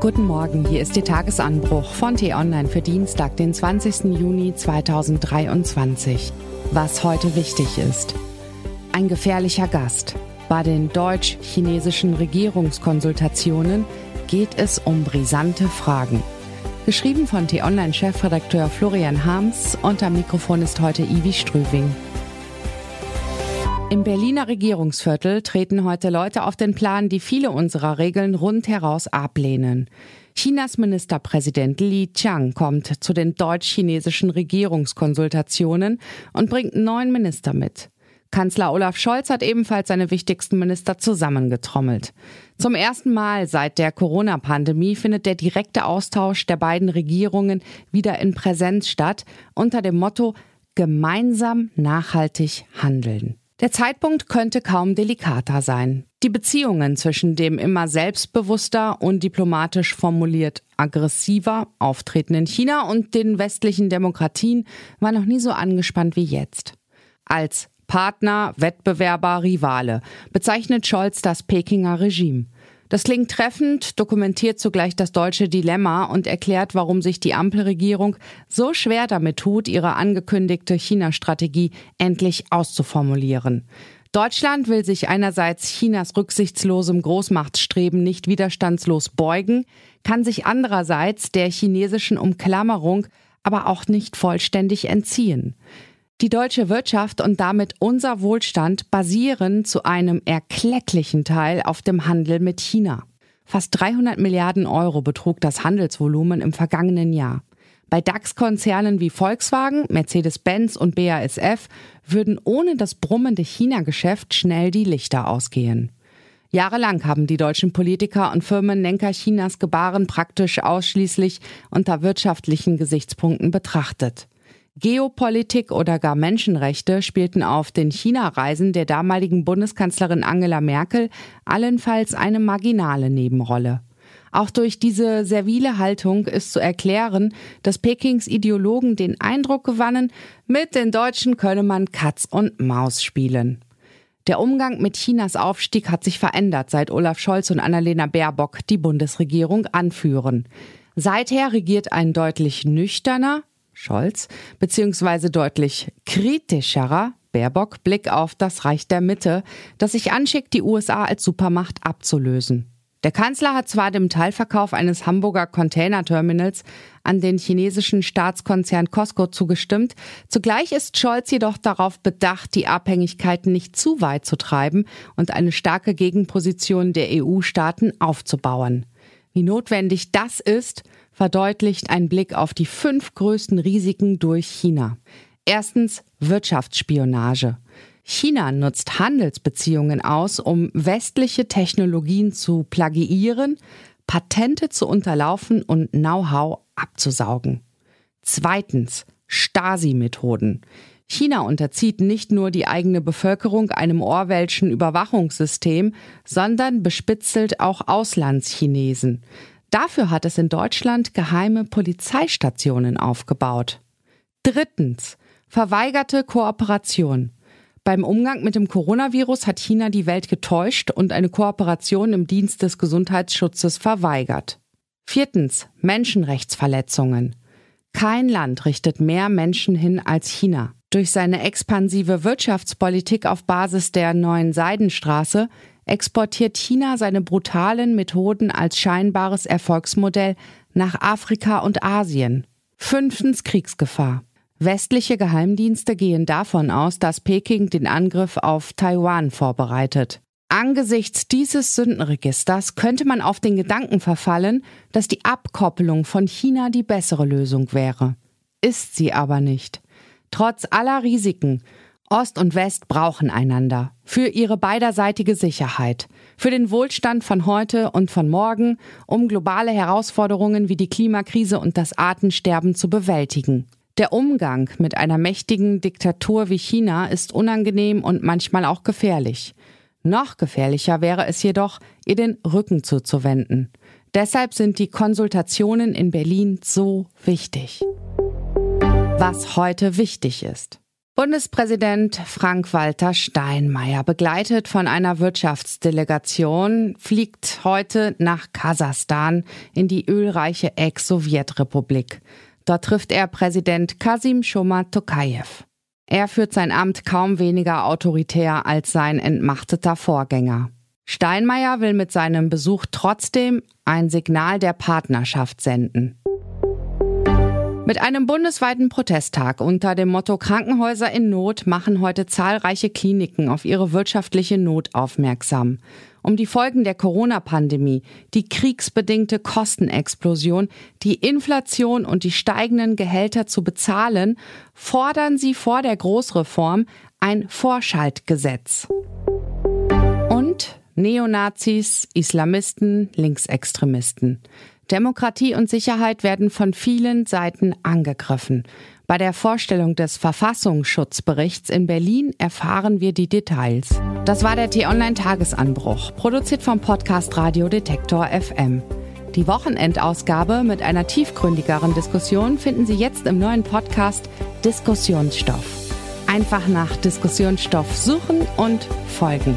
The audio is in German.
Guten Morgen, hier ist der Tagesanbruch von T-Online für Dienstag, den 20. Juni 2023. Was heute wichtig ist. Ein gefährlicher Gast. Bei den deutsch-chinesischen Regierungskonsultationen geht es um brisante Fragen. Geschrieben von T-Online-Chefredakteur Florian Harms am Mikrofon ist heute Ivi Strüving. Im Berliner Regierungsviertel treten heute Leute auf den Plan, die viele unserer Regeln rundheraus ablehnen. Chinas Ministerpräsident Li Qiang kommt zu den deutsch-chinesischen Regierungskonsultationen und bringt neun Minister mit. Kanzler Olaf Scholz hat ebenfalls seine wichtigsten Minister zusammengetrommelt. Zum ersten Mal seit der Corona-Pandemie findet der direkte Austausch der beiden Regierungen wieder in Präsenz statt, unter dem Motto Gemeinsam nachhaltig handeln. Der Zeitpunkt könnte kaum delikater sein. Die Beziehungen zwischen dem immer selbstbewusster und diplomatisch formuliert aggressiver auftretenden China und den westlichen Demokratien waren noch nie so angespannt wie jetzt. Als Partner, Wettbewerber, Rivale bezeichnet Scholz das Pekinger Regime. Das klingt treffend, dokumentiert zugleich das deutsche Dilemma und erklärt, warum sich die Ampelregierung so schwer damit tut, ihre angekündigte China-Strategie endlich auszuformulieren. Deutschland will sich einerseits Chinas rücksichtslosem Großmachtstreben nicht widerstandslos beugen, kann sich andererseits der chinesischen Umklammerung aber auch nicht vollständig entziehen. Die deutsche Wirtschaft und damit unser Wohlstand basieren zu einem erklecklichen Teil auf dem Handel mit China. Fast 300 Milliarden Euro betrug das Handelsvolumen im vergangenen Jahr. Bei DAX-Konzernen wie Volkswagen, Mercedes-Benz und BASF würden ohne das brummende China-Geschäft schnell die Lichter ausgehen. Jahrelang haben die deutschen Politiker und Firmenlenker Chinas Gebaren praktisch ausschließlich unter wirtschaftlichen Gesichtspunkten betrachtet. Geopolitik oder gar Menschenrechte spielten auf den China-Reisen der damaligen Bundeskanzlerin Angela Merkel allenfalls eine marginale Nebenrolle. Auch durch diese servile Haltung ist zu erklären, dass Pekings Ideologen den Eindruck gewannen, mit den Deutschen könne man Katz und Maus spielen. Der Umgang mit Chinas Aufstieg hat sich verändert, seit Olaf Scholz und Annalena Baerbock die Bundesregierung anführen. Seither regiert ein deutlich nüchterner, Scholz, beziehungsweise deutlich kritischerer Baerbock Blick auf das Reich der Mitte, das sich anschickt, die USA als Supermacht abzulösen. Der Kanzler hat zwar dem Teilverkauf eines Hamburger Containerterminals an den chinesischen Staatskonzern Costco zugestimmt, zugleich ist Scholz jedoch darauf bedacht, die Abhängigkeiten nicht zu weit zu treiben und eine starke Gegenposition der EU-Staaten aufzubauen. Wie notwendig das ist, verdeutlicht ein Blick auf die fünf größten Risiken durch China. Erstens Wirtschaftsspionage. China nutzt Handelsbeziehungen aus, um westliche Technologien zu plagiieren, Patente zu unterlaufen und Know-how abzusaugen. Zweitens Stasi-Methoden. China unterzieht nicht nur die eigene Bevölkerung einem Orwellschen Überwachungssystem, sondern bespitzelt auch Auslandschinesen. Dafür hat es in Deutschland geheime Polizeistationen aufgebaut. Drittens. Verweigerte Kooperation. Beim Umgang mit dem Coronavirus hat China die Welt getäuscht und eine Kooperation im Dienst des Gesundheitsschutzes verweigert. Viertens. Menschenrechtsverletzungen. Kein Land richtet mehr Menschen hin als China. Durch seine expansive Wirtschaftspolitik auf Basis der neuen Seidenstraße exportiert China seine brutalen Methoden als scheinbares Erfolgsmodell nach Afrika und Asien. Fünftens Kriegsgefahr. Westliche Geheimdienste gehen davon aus, dass Peking den Angriff auf Taiwan vorbereitet. Angesichts dieses Sündenregisters könnte man auf den Gedanken verfallen, dass die Abkoppelung von China die bessere Lösung wäre. Ist sie aber nicht. Trotz aller Risiken Ost und West brauchen einander für ihre beiderseitige Sicherheit, für den Wohlstand von heute und von morgen, um globale Herausforderungen wie die Klimakrise und das Artensterben zu bewältigen. Der Umgang mit einer mächtigen Diktatur wie China ist unangenehm und manchmal auch gefährlich. Noch gefährlicher wäre es jedoch, ihr den Rücken zuzuwenden. Deshalb sind die Konsultationen in Berlin so wichtig. Was heute wichtig ist. Bundespräsident Frank-Walter Steinmeier, begleitet von einer Wirtschaftsdelegation, fliegt heute nach Kasachstan in die ölreiche Ex-Sowjetrepublik. Dort trifft er Präsident Kasim Shoma Tokayev. Er führt sein Amt kaum weniger autoritär als sein entmachteter Vorgänger. Steinmeier will mit seinem Besuch trotzdem ein Signal der Partnerschaft senden. Mit einem bundesweiten Protesttag unter dem Motto Krankenhäuser in Not machen heute zahlreiche Kliniken auf ihre wirtschaftliche Not aufmerksam. Um die Folgen der Corona-Pandemie, die kriegsbedingte Kostenexplosion, die Inflation und die steigenden Gehälter zu bezahlen, fordern sie vor der Großreform ein Vorschaltgesetz. Neonazis, Islamisten, Linksextremisten. Demokratie und Sicherheit werden von vielen Seiten angegriffen. Bei der Vorstellung des Verfassungsschutzberichts in Berlin erfahren wir die Details. Das war der T-Online-Tagesanbruch, produziert vom Podcast Radio Detektor FM. Die Wochenendausgabe mit einer tiefgründigeren Diskussion finden Sie jetzt im neuen Podcast Diskussionsstoff. Einfach nach Diskussionsstoff suchen und folgen.